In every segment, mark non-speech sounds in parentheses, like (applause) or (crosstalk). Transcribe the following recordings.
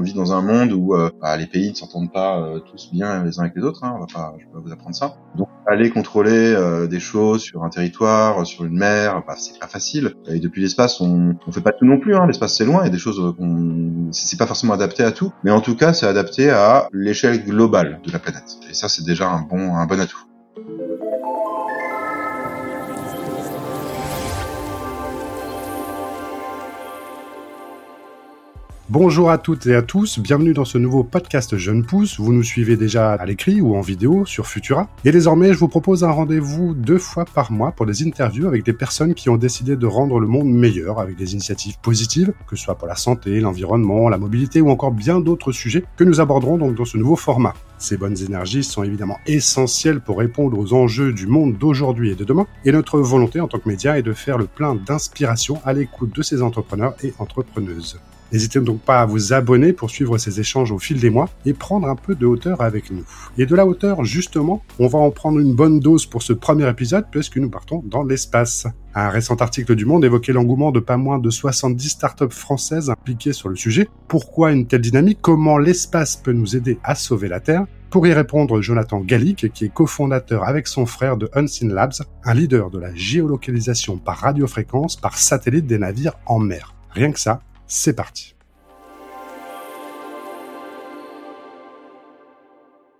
on vit dans un monde où bah, les pays ne s'entendent pas tous bien les uns avec les autres. Hein, on va pas, vais pas vous apprendre ça. Donc aller contrôler des choses sur un territoire, sur une mer, bah, c'est pas facile. Et depuis l'espace, on, on fait pas tout non plus. Hein. L'espace c'est loin, il y a des choses qu'on, c'est pas forcément adapté à tout, mais en tout cas c'est adapté à l'échelle globale de la planète. Et ça c'est déjà un bon, un bon atout. Bonjour à toutes et à tous, bienvenue dans ce nouveau podcast Jeune Pousse. Vous nous suivez déjà à l'écrit ou en vidéo sur Futura. Et désormais, je vous propose un rendez-vous deux fois par mois pour des interviews avec des personnes qui ont décidé de rendre le monde meilleur avec des initiatives positives, que ce soit pour la santé, l'environnement, la mobilité ou encore bien d'autres sujets que nous aborderons donc dans ce nouveau format. Ces bonnes énergies sont évidemment essentielles pour répondre aux enjeux du monde d'aujourd'hui et de demain, et notre volonté en tant que média est de faire le plein d'inspiration à l'écoute de ces entrepreneurs et entrepreneuses. N'hésitez donc pas à vous abonner pour suivre ces échanges au fil des mois et prendre un peu de hauteur avec nous. Et de la hauteur, justement, on va en prendre une bonne dose pour ce premier épisode puisque nous partons dans l'espace. Un récent article du Monde évoquait l'engouement de pas moins de 70 startups françaises impliquées sur le sujet. Pourquoi une telle dynamique? Comment l'espace peut nous aider à sauver la Terre? Pour y répondre, Jonathan Gallic, qui est cofondateur avec son frère de Unseen Labs, un leader de la géolocalisation par radiofréquence par satellite des navires en mer. Rien que ça, c'est parti.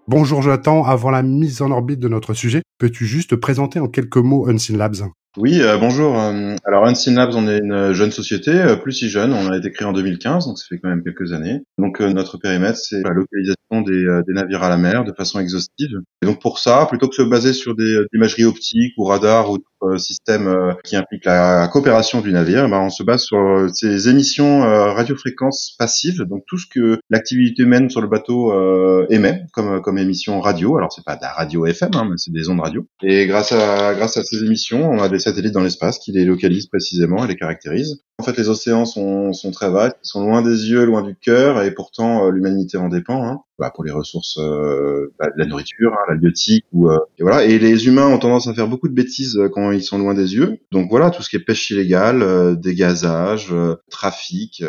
Bonjour Jonathan, avant la mise en orbite de notre sujet, peux-tu juste présenter en quelques mots Unseen Labs? Oui, euh, bonjour. Euh, alors Unseen Labs, on est une jeune société, euh, plus si jeune. On a été créé en 2015, donc ça fait quand même quelques années. Donc notre périmètre, c'est la localisation des, navires à la mer de façon exhaustive. Et donc pour ça, plutôt que se baser sur des imageries optiques ou radars ou système euh, qui implique la coopération du navire, ben on se base sur euh, ces émissions radiofréquences passives, donc tout ce que l'activité humaine sur le bateau émet comme comme émission radio. Alors c'est pas de la radio FM, hein, mais c'est des ondes radio. Et grâce à grâce à ces émissions, on a des satellites dans l'espace qui les localisent précisément et les caractérisent. En fait, les océans sont, sont très vastes, sont loin des yeux, loin du cœur, et pourtant l'humanité en dépend. Hein. Bah, pour les ressources, euh, bah, la nourriture, hein, la biotique, ou euh, et voilà. Et les humains ont tendance à faire beaucoup de bêtises euh, quand ils sont loin des yeux. Donc voilà, tout ce qui est pêche illégale, dégazage, trafic,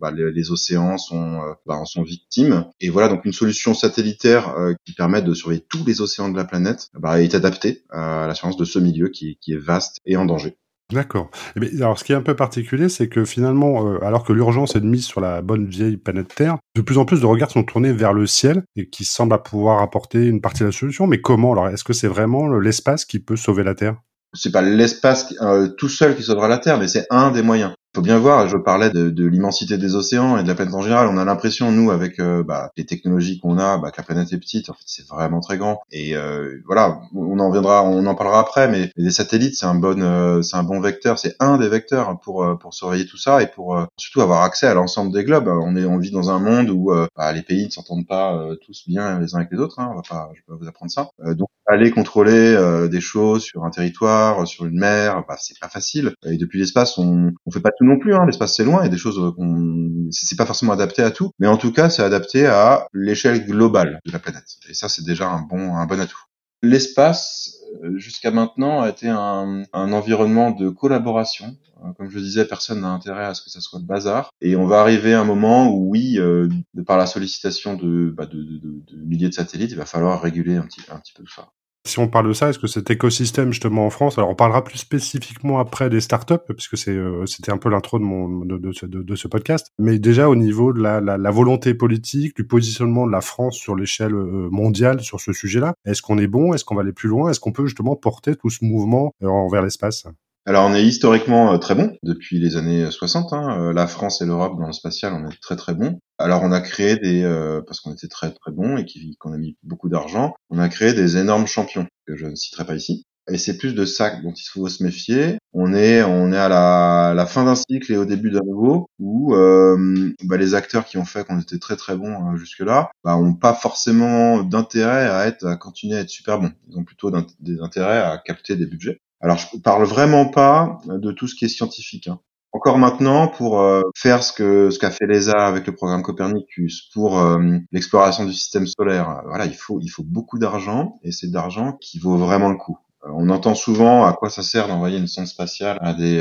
bah, les, océans sont bah, en sont victimes. Et voilà, donc une solution satellitaire qui permet de surveiller tous les océans de la planète bah, est adaptée à la de ce milieu qui, qui est vaste et en danger. D'accord. Eh alors, ce qui est un peu particulier, c'est que finalement, euh, alors que l'urgence est de mise sur la bonne vieille planète Terre, de plus en plus de regards sont tournés vers le ciel et qui semblent à pouvoir apporter une partie de la solution. Mais comment Alors, est-ce que c'est vraiment l'espace qui peut sauver la Terre? C'est pas l'espace euh, tout seul qui sauvera la Terre, mais c'est un des moyens faut bien voir, je parlais de, de l'immensité des océans et de la planète en général. On a l'impression, nous, avec euh, bah, les technologies qu'on a, bah, que la planète est petite. En fait, c'est vraiment très grand. Et euh, voilà, on en viendra, on en parlera après. Mais les satellites, c'est un bon, euh, c'est un bon vecteur. C'est un des vecteurs pour pour surveiller tout ça et pour surtout avoir accès à l'ensemble des globes. On est, on vit dans un monde où bah, les pays ne s'entendent pas tous bien les uns avec les autres. Hein. On va pas, je vais pas vous apprendre ça. donc aller contrôler des choses sur un territoire, sur une mer, bah, c'est pas facile. Et depuis l'espace, on, on fait pas tout non plus. Hein. L'espace c'est loin, a des choses qu'on, c'est pas forcément adapté à tout, mais en tout cas c'est adapté à l'échelle globale de la planète. Et ça c'est déjà un bon, un bon atout. L'espace euh, jusqu'à maintenant a été un, un, environnement de collaboration. Euh, comme je disais, personne n'a intérêt à ce que ça soit le bazar. Et on va arriver à un moment où, oui, euh, par la sollicitation de, bah de, de, de, milliers de satellites, il va falloir réguler un petit, un petit peu tout ça. Si on parle de ça, est-ce que cet écosystème justement en France, alors on parlera plus spécifiquement après des startups, puisque euh, c'était un peu l'intro de ce, podcast, mais déjà au niveau de la, la, la, volonté politique, du positionnement de la France sur l'échelle euh, mondiale sur ce sujet-là, est-ce qu'on est bon, est-ce qu'on va aller plus loin, est-ce qu'on peut justement porter tout ce mouvement euh, envers l'espace? Alors on est historiquement euh, très bon depuis les années 60. Hein. Euh, la France et l'Europe dans le spatial, on est très très bon. Alors on a créé des euh, parce qu'on était très très bon et qu'on a mis beaucoup d'argent, on a créé des énormes champions que je ne citerai pas ici. Et c'est plus de ça dont il faut se méfier. On est on est à la, la fin d'un cycle et au début d'un nouveau où euh, bah, les acteurs qui ont fait qu'on était très très bons jusque là, bah, ont pas forcément d'intérêt à être à continuer à être super bons. Ils ont plutôt des intérêts à capter des budgets. Alors je parle vraiment pas de tout ce qui est scientifique. Hein. Encore maintenant, pour euh, faire ce que ce qu'a fait l'ESA avec le programme Copernicus, pour euh, l'exploration du système solaire, euh, voilà, il faut il faut beaucoup d'argent et c'est d'argent qui vaut vraiment le coup. On entend souvent à quoi ça sert d'envoyer une sonde spatiale à des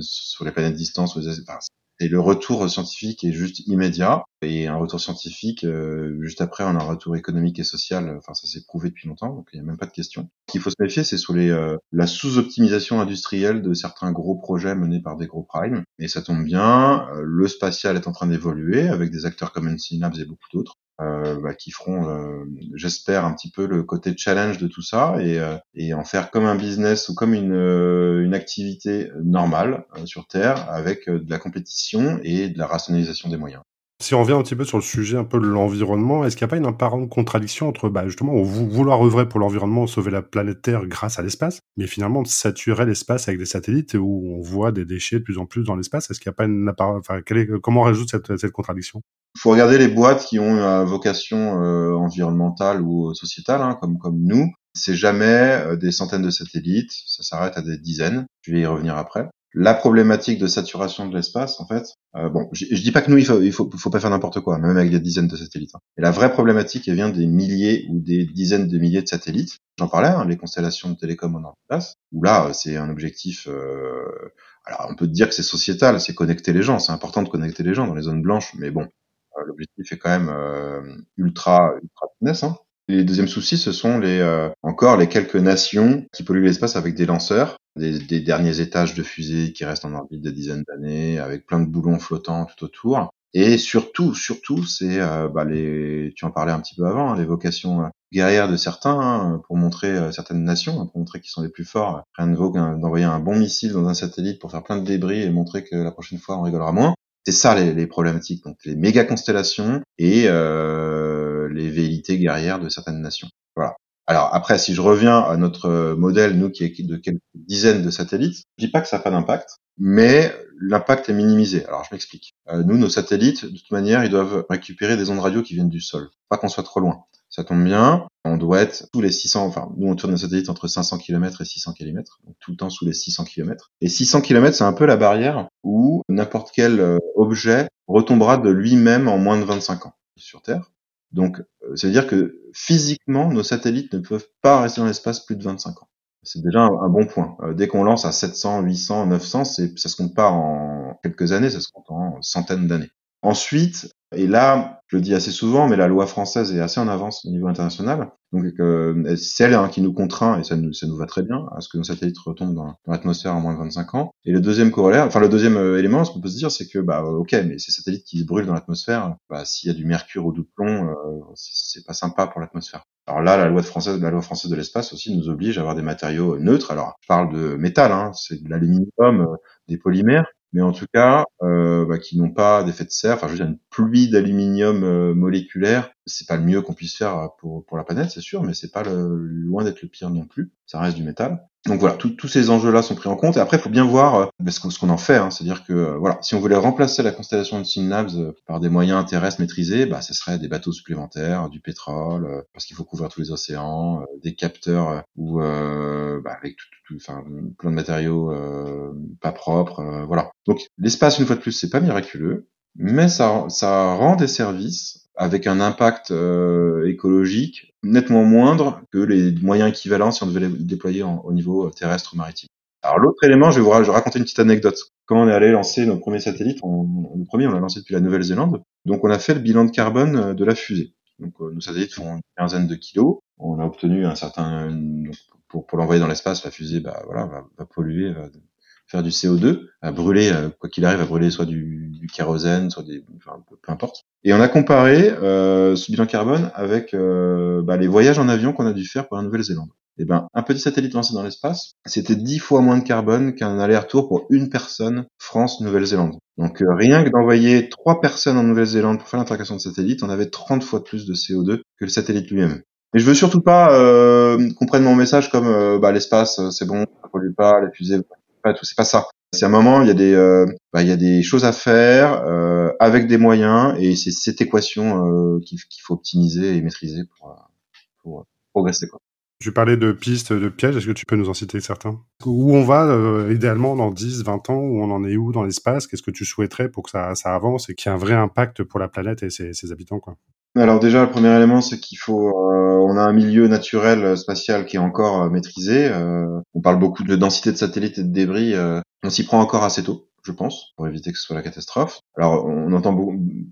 sur les planètes distantes. Enfin, Et le retour scientifique est juste immédiat. Et un retour scientifique, euh, juste après, on a un retour économique et social. Enfin, ça s'est prouvé depuis longtemps, donc il n'y a même pas de question. Ce qu'il faut se méfier, c'est sur les, euh, la sous-optimisation industrielle de certains gros projets menés par des gros primes. Et ça tombe bien, euh, le spatial est en train d'évoluer avec des acteurs comme Labs et beaucoup d'autres. Euh, bah, qui feront, euh, j'espère, un petit peu le côté challenge de tout ça et, euh, en faire comme un business ou comme une activité normale sur Terre avec de la compétition et de la rationalisation des moyens. Si on revient un petit peu sur le sujet un peu de l'environnement, est-ce qu'il n'y a pas une apparente contradiction entre bah, justement vouloir œuvrer pour l'environnement, sauver la planète Terre grâce à l'espace, mais finalement saturer l'espace avec des satellites où on voit des déchets de plus en plus dans l'espace? Est-ce qu'il n'y a pas une apparente... Enfin, comment on résout cette, contradiction? Il faut regarder les boîtes qui ont une vocation euh, environnementale ou sociétale, hein, comme comme nous. C'est jamais euh, des centaines de satellites, ça s'arrête à des dizaines. Je vais y revenir après. La problématique de saturation de l'espace, en fait, euh, bon, je, dis pas que nous il faut il faut, faut pas faire n'importe quoi, même avec des dizaines de satellites. Hein. Et la vraie problématique, elle vient des milliers ou des dizaines de milliers de satellites. J'en parlais, hein, les constellations de télécom en place, où là, c'est un objectif. alors, on peut dire que c'est sociétal, c'est connecter les gens. C'est important de connecter les gens dans les zones blanches, mais bon, euh, l'objectif est quand même euh, ultra ultra fitness. Hein. Les deuxièmes soucis, ce sont les euh, encore les quelques nations qui polluent l'espace avec des lanceurs, des, des, derniers étages de fusées qui restent en orbite des dizaines d'années, avec plein de boulons flottants tout autour. Et surtout, surtout, c'est bah, les, tu en parlais un petit peu avant, hein, les vocations guerrières de certains hein, pour montrer certaines nations, hein, pour montrer qu'ils sont les plus forts. Rien ne vaut d'envoyer un bon missile dans un satellite pour faire plein de débris et montrer que la prochaine fois on rigolera moins. C'est ça les, les, problématiques, donc les méga constellations et euh, les velléités guerrières de certaines nations. Voilà. Alors après, si je reviens à notre modèle, nous qui est de quelques dizaines de satellites, je dis pas que ça n'a pas d'impact, mais l'impact est minimisé. Alors je m'explique. Euh, nous, nos satellites, de toute manière, ils doivent récupérer des ondes radio qui viennent du sol, pas qu'on soit trop loin. Ça tombe bien, on doit être tous les 600, enfin nous on tourne un satellite entre 500 km et 600 km, donc tout le temps sous les 600 km. Et 600 km c'est un peu la barrière où n'importe quel euh, objet retombera de lui-même en moins de 25 ans sur Terre. Donc euh, c'est à dire que physiquement nos satellites ne peuvent pas rester dans l'espace plus de 25 ans. C'est déjà un, bon point. Euh, dès qu'on lance à 700, 800, 900, c'est, ça se compte pas en quelques années, ça se compte en centaines d'années. Ensuite, et là, je le dis assez souvent, mais la loi française est assez en avance au niveau international. Donc euh, c'est elle hein, qui nous contraint, et ça nous, ça nous va très bien, à ce que nos satellites retombent dans, l'atmosphère en moins de 25 ans. Et le deuxième corollaire, enfin le deuxième euh, élément, ce qu'on peut se dire, c'est que bah ok, mais ces satellites qui se brûlent dans l'atmosphère, bah, s'il y a du mercure ou du plomb, euh, c'est pas sympa pour l'atmosphère. Alors là, la loi française, la loi française de l'espace aussi nous oblige à avoir des matériaux neutres. Alors, je parle de métal, hein, c'est de l'aluminium, euh, des polymères, mais en tout cas euh, bah, qui n'ont pas d'effet de serre. Enfin, je veux dire, une pluie d'aluminium euh, moléculaire, c'est pas le mieux qu'on puisse faire pour pour la planète, c'est sûr, mais c'est pas le, loin d'être le pire non plus. Ça reste du métal. Donc voilà, tous ces enjeux-là sont pris en compte. Et après, il faut bien voir euh, bah, ce qu'on en fait. Hein. C'est-à-dire que euh, voilà, si on voulait remplacer la constellation de Synapse euh, par des moyens terrestres maîtrisés, bah, ce serait des bateaux supplémentaires, du pétrole, parce qu'il faut couvrir tous les océans, des capteurs ou bah, avec tout, enfin, plein de matériaux pas propres. voilà. Donc l'espace, une fois de plus, c'est pas miraculeux, mais ça, ça rend des services avec un impact écologique nettement moindre que les moyens équivalents si on devait les déployer au niveau terrestre ou maritime. Alors l'autre élément, je vais vous raconter une petite anecdote. Quand on est allé lancer nos premiers satellites, on, le premier, on l'a lancé depuis la Nouvelle-Zélande. Donc on a fait le bilan de carbone euh, de la fusée. Donc euh, nos satellites font une quinzaine de kilos. On a obtenu un certain pour, pour l'envoyer dans l'espace, la fusée, bah voilà, va, polluer, faire du CO2, à brûler, euh, quoi qu'il arrive, à brûler soit du, du kérosène, soit des, enfin, peu importe. Et on a comparé euh, ce bilan carbone avec euh, bah, les voyages en avion qu'on a dû faire pour la Nouvelle-Zélande. Et eh ben, un petit satellite lancé dans l'espace, c'était dix fois moins de carbone qu'un aller-retour pour une personne France-Nouvelle-Zélande. Donc euh, rien que d'envoyer trois personnes en Nouvelle-Zélande pour faire l'intercation de satellite, on avait 30 fois plus de CO2 que le satellite lui-même. Mais je veux surtout pas euh, qu'on prenne mon message comme euh, bah, l'espace, c'est bon, ça pollue pas, les fusées, C'est pas ça. C'est un moment, il y a des, euh, bah, il y a des choses à faire euh, avec des moyens, et c'est cette équation euh, qu'il faut optimiser et maîtriser pour, progresser. Quoi. Tu parlais de pistes, de pièges, est-ce que tu peux nous en citer certains? Où on va idéalement dans 10, 20 ans, où on en est où dans l'espace? Qu'est-ce que tu souhaiterais pour que ça, avance et qu'il y ait un vrai impact pour la planète et ses, habitants alors déjà, le premier élément, c'est qu'il faut, euh, on a un milieu naturel euh, spatial qui est encore euh, maîtrisé. on parle beaucoup de densité de satellites et de débris. on s'y prend encore assez tôt, je pense, pour éviter que ce soit la catastrophe. Alors, on entend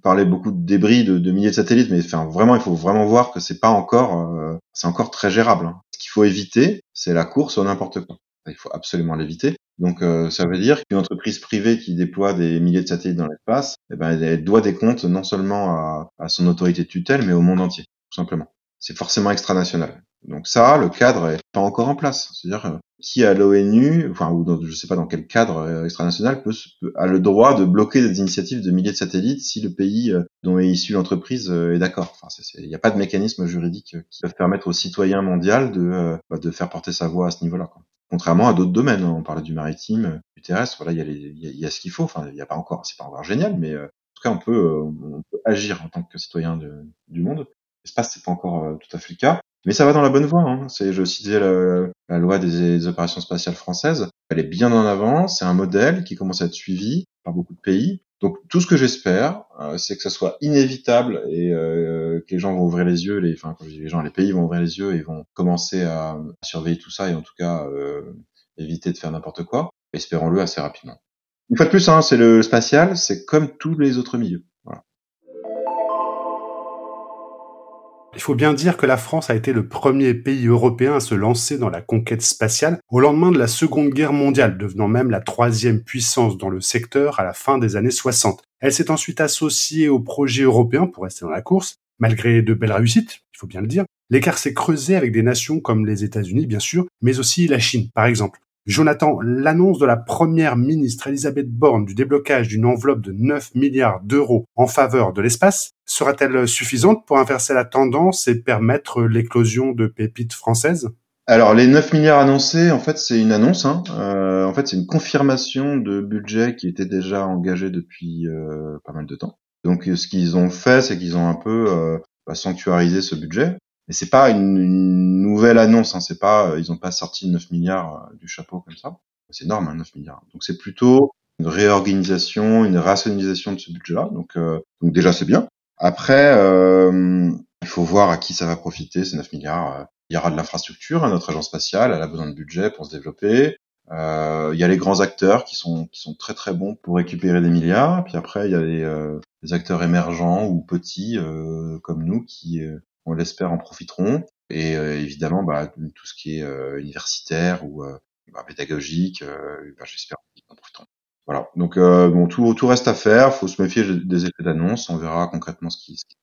parler beaucoup de débris, de, milliers de satellites, mais enfin, vraiment, il faut vraiment voir que c'est pas encore, euh, c'est encore très gérable. Hein. Ce qu'il faut éviter, c'est la course au n'importe quoi. Il faut absolument l'éviter. Donc, euh, ça veut dire qu'une entreprise privée qui déploie des milliers de satellites dans l'espace, eh ben, elle doit des comptes non seulement à, son autorité de tutelle, mais au monde entier, tout simplement. C'est forcément extranational. Donc ça, le cadre est pas encore en place. C'est-à-dire euh, qui à l'ONU, enfin ou dans, je sais pas dans quel cadre euh, extranational, peut, a le droit de bloquer des initiatives de milliers de satellites si le pays euh, dont est issue l'entreprise est d'accord. Enfin, il n'y a pas de mécanisme juridique qui peut permettre aux citoyens mondiaux de, bah, de faire porter sa voix à ce niveau-là. Contrairement à d'autres domaines, hein. on parlait du maritime, du terrestre, voilà, il y a, il y a, ce qu'il faut. Enfin, il n'y a pas encore, c'est pas encore génial, mais en tout cas, on peut, on peut agir en tant que citoyen du monde. L'espace, c'est pas encore tout à fait le cas. Mais ça va dans la bonne voie. Hein. C'est, je citais la, la loi des, opérations spatiales françaises. Elle est bien en avant. C'est un modèle qui commence à être suivi par beaucoup de pays. Donc tout ce que j'espère, euh, c'est que ça soit inévitable et euh, que les gens vont ouvrir les yeux, les, enfin quand je dis les gens, les pays vont ouvrir les yeux et vont commencer à, surveiller tout ça et en tout cas euh, éviter de faire n'importe quoi. Espérons-le assez rapidement. Une fois de plus, hein, c'est le spatial, c'est comme tous les autres milieux. Il faut bien dire que la France a été le premier pays européen à se lancer dans la conquête spatiale au lendemain de la Seconde Guerre mondiale, devenant même la troisième puissance dans le secteur à la fin des années 60. Elle s'est ensuite associée au projet européen pour rester dans la course, malgré de belles réussites, il faut bien le dire. L'écart s'est creusé avec des nations comme les États-Unis, bien sûr, mais aussi la Chine, par exemple. Jonathan, l'annonce de la première ministre Elisabeth Borne du déblocage d'une enveloppe de 9 milliards d'euros en faveur de l'espace sera-t-elle suffisante pour inverser la tendance et permettre l'éclosion de pépites françaises? Alors les 9 milliards annoncés, en fait, c'est une annonce. Hein. Euh, en fait, c'est une confirmation de budget qui était déjà engagé depuis euh, pas mal de temps. Donc, ce qu'ils ont fait, c'est qu'ils ont un peu euh, bah, sanctuarisé ce budget. Mais c'est pas une, une, nouvelle annonce, hein, c'est pas, euh, ils ont pas sorti 9 milliards euh, du chapeau comme ça. C'est énorme, hein, 9 milliards. Donc c'est plutôt une réorganisation, une rationalisation de ce budget-là. Donc, euh, donc déjà c'est bien. Après, euh, il faut voir à qui ça va profiter ces 9 milliards. Il y aura de l'infrastructure, hein, notre agence spatiale, elle a besoin de budget pour se développer. Euh, il y a les grands acteurs qui sont qui sont très très bons pour récupérer des milliards. Puis après, il y a les, euh, les acteurs émergents ou petits euh, comme nous qui on l'espère, en profiteront. Et euh, évidemment, bah, tout ce qui est euh, universitaire ou euh, bah, pédagogique, bah, j'espère qu'ils en profiteront. Voilà. Donc bon, tout, tout reste à faire. Faut se méfier des effets d'annonce. On verra concrètement ce qui, ce qui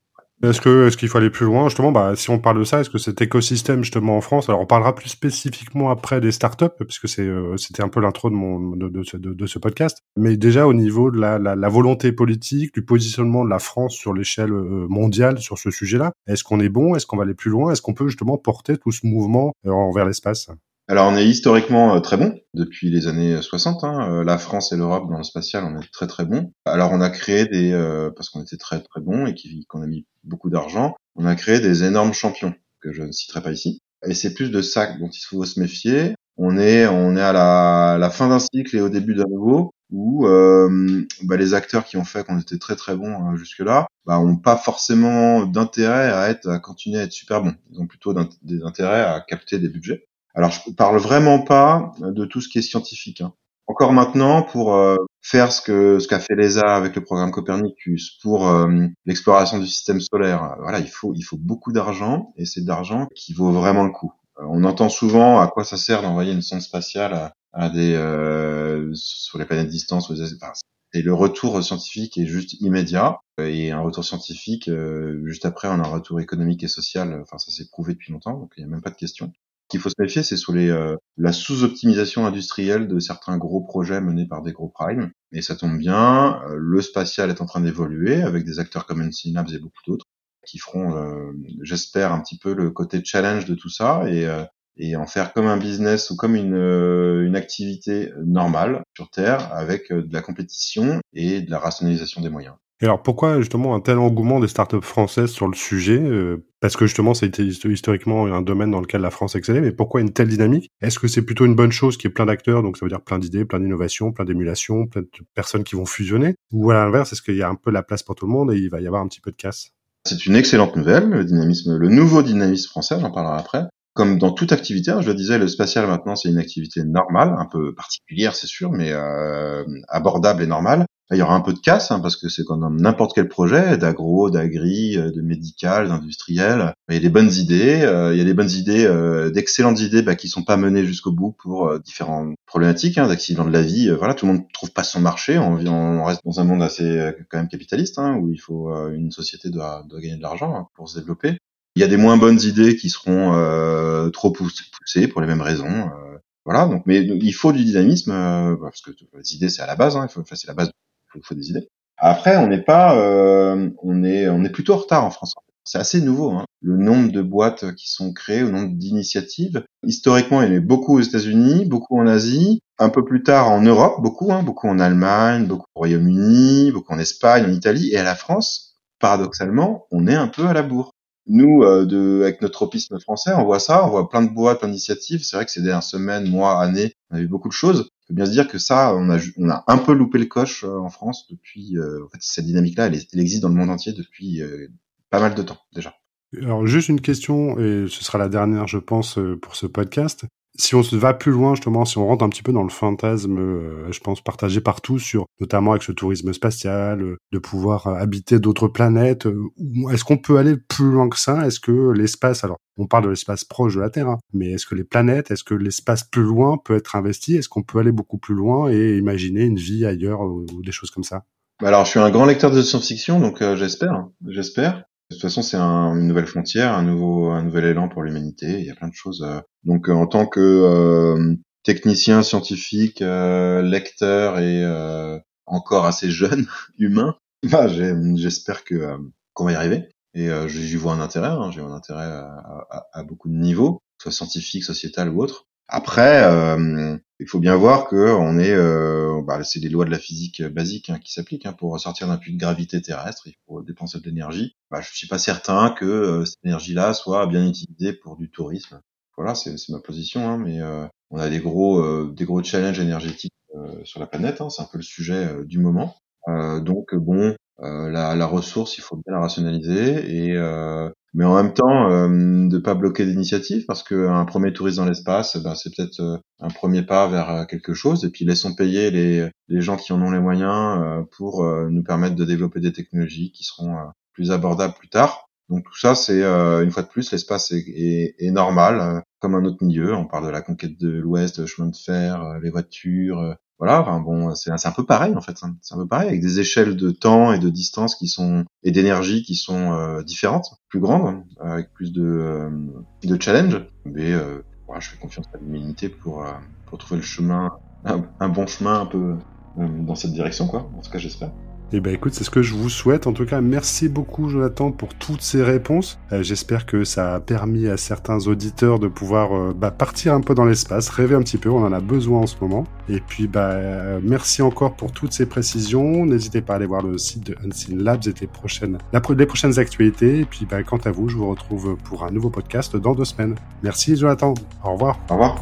est-ce que est-ce qu'il faut aller plus loin? Justement bah si on parle de ça est-ce que cet écosystème justement en France alors on parlera plus spécifiquement après des startups puisque c'est euh, c'était un peu l'intro de mon de, de, ce podcast mais déjà au niveau de la, la, la, volonté politique du positionnement de la France sur l'échelle euh, mondiale sur ce sujet-là est-ce qu'on est bon? Est-ce qu'on va aller plus loin? Est-ce qu'on peut justement porter tout ce mouvement euh, envers l'espace? Alors on est historiquement euh, très bon depuis les années 60. Hein. Euh, la France et l'Europe dans le spatial, on est très très bon. Alors on a créé des, euh, parce qu'on était très très bon et qu'on a mis beaucoup d'argent, on a créé des énormes champions que je ne citerai pas ici. Et c'est plus de ça dont il faut se méfier. On est on est à la, fin d'un cycle et au début d'un nouveau où euh, bah, les acteurs qui ont fait qu'on était très très bon jusque-là, bah, ont pas forcément d'intérêt à être à continuer à être super bons. Ils ont plutôt des intérêts à capter des budgets. Alors, je parle vraiment pas de tout ce qui est scientifique. Hein. Encore maintenant, pour euh, faire ce que ce qu'a fait l'ESA avec le programme Copernicus, pour euh, l'exploration du système solaire, euh, voilà, il faut il faut beaucoup d'argent et c'est d'argent qui vaut vraiment le coup. on entend souvent à quoi ça sert d'envoyer une sonde spatiale à, des sur les planètes distantes. et le retour scientifique est juste immédiat et un retour scientifique juste après on a un retour économique et social. Enfin, ça s'est prouvé depuis longtemps, donc il n'y a même pas de question qu'il faut se méfier, c'est sur euh, la sous-optimisation industrielle de certains gros projets menés par des gros primes. Et ça tombe bien, euh, le spatial est en train d'évoluer avec des acteurs comme Labs et beaucoup d'autres qui feront, euh, j'espère, un petit peu le côté challenge de tout ça et, en faire comme un business ou comme une, activité normale sur Terre avec de la compétition et de la rationalisation des moyens. Et alors pourquoi justement un tel engouement des startups françaises sur le sujet Parce que justement, été historiquement un domaine dans lequel la France excellait, mais pourquoi une telle dynamique? Est-ce que c'est plutôt une bonne chose qu'il y ait plein d'acteurs, donc ça veut dire plein d'idées, plein d'innovations, plein d'émulations, plein de personnes qui vont fusionner? Ou à l'inverse, est-ce qu'il y a un peu la place pour tout le monde et il va y avoir un petit peu de casse? C'est une excellente nouvelle, le dynamisme, le nouveau dynamisme français, j'en parlerai après. comme dans toute activité, hein, je le disais, le spatial maintenant c'est une activité normale, un peu particulière c'est sûr, mais euh, abordable et normale. Il y aura un peu de casse hein, parce que c'est comme n'importe quel projet, d'agro, d'agri, euh, de médical, d'industriel. Il y a des bonnes idées, euh, il y a des bonnes idées, euh, d'excellentes idées bah, qui sont pas menées jusqu'au bout pour différentes problématiques, hein, d'accidents de la vie. voilà, tout le monde trouve pas son marché. On, on reste dans un monde assez quand même capitaliste hein, où il faut une société doit, doit gagner de l'argent hein, pour se développer. Il y a des moins bonnes idées qui seront euh, trop poussées pour les mêmes raisons. Euh, voilà. Donc, mais il faut du dynamisme euh, parce que les idées c'est à la base. Hein, c'est la base. Il faut, des idées. Après, on n'est pas, on est, on est plutôt en retard en France. C'est assez nouveau. Hein. Le nombre de boîtes qui sont créées, le nombre d'initiatives. Historiquement, il y en a beaucoup aux États-Unis, beaucoup en Asie, un peu plus tard en Europe, beaucoup, hein, beaucoup en Allemagne, beaucoup au Royaume-Uni, beaucoup en Espagne, en Italie, et à la France. Paradoxalement, on est un peu à la bourre. Nous, euh, de, avec notre tropisme français, on voit ça, on voit plein de boîtes, plein d'initiatives. C'est vrai que ces dernières semaines, mois, années, on a vu beaucoup de choses. Il faut bien se dire que ça, on a, on un peu loupé le coche euh, en France depuis. Euh, en fait, cette dynamique-là, elle, elle, existe dans le monde entier depuis pas mal de temps déjà. Alors juste une question, et ce sera la dernière, je pense, pour ce podcast si on se va plus loin, justement, si on rentre un petit peu dans le fantasme, euh, je pense, partagé partout sur, notamment avec ce tourisme spatial, euh, de pouvoir euh, habiter d'autres planètes, est-ce qu'on peut aller plus loin que ça? Est-ce que l'espace, alors, on parle de l'espace proche de la Terre, hein, mais est-ce que les planètes, est-ce que l'espace plus loin peut être investi? Est-ce qu'on peut aller beaucoup plus loin et imaginer une vie ailleurs ou, des choses comme ça? Bah alors, je suis un grand lecteur de science-fiction, donc j'espère, j'espère. De toute façon, c'est un, une nouvelle frontière, un nouveau, un nouvel élan pour l'humanité. Il y a plein de choses. Euh. Donc, euh, en tant que euh, technicien scientifique, lecteur et encore assez jeune (laughs) humain, bah, j'espère que qu'on va y arriver. Et j'y vois un intérêt. Hein, J'ai un intérêt à, à, à, beaucoup de niveaux, soit scientifique, sociétal ou autre. Après, euh, il faut bien voir que on est, euh, bah, c'est les lois de la physique basique hein, qui s'appliquent. Hein. Pour sortir d'un puits de gravité terrestre, il faut dépenser de l'énergie. Bah, je suis pas certain que euh, cette énergie-là soit bien utilisée pour du tourisme. Voilà, c'est ma position. Hein, mais euh, on a des gros, euh, des gros challenges énergétiques sur la planète. Hein, c'est un peu le sujet du moment. donc bon, la, la, ressource, il faut bien la rationaliser et mais en même temps euh, de pas bloquer d'initiative parce qu'un premier touriste dans l'espace, ben, c'est peut-être euh, un premier pas vers euh, quelque chose. Et puis laissons payer les, les gens qui en ont les moyens pour nous permettre de développer des technologies qui seront plus abordables plus tard. Donc tout ça, c'est une fois de plus, l'espace est, est, est, normal, comme un autre milieu. On parle de la conquête de l'Ouest, le chemin de fer, les voitures, voilà, enfin bon, c'est un peu pareil en fait. Hein. C'est un peu pareil avec des échelles de temps et de distance qui sont et d'énergie qui sont euh, différentes, plus grandes, avec plus de euh, de challenge. Mais euh, voilà, je fais confiance à l'humanité pour pour trouver le chemin, un, un, bon chemin un peu dans cette direction quoi. En tout cas, j'espère. Eh ben écoute, c'est ce que je vous souhaite. En tout cas, merci beaucoup Jonathan pour toutes ces réponses. Euh, j'espère que ça a permis à certains auditeurs de pouvoir euh, bah, partir un peu dans l'espace, rêver un petit peu. On en a besoin en ce moment. Et puis, bah, euh, merci encore pour toutes ces précisions. N'hésitez pas à aller voir le site de Unseen Labs et les prochaines, les prochaines actualités. Et puis, bah, quant à vous, je vous retrouve pour un nouveau podcast dans deux semaines. Merci Jonathan. Au revoir. Au revoir.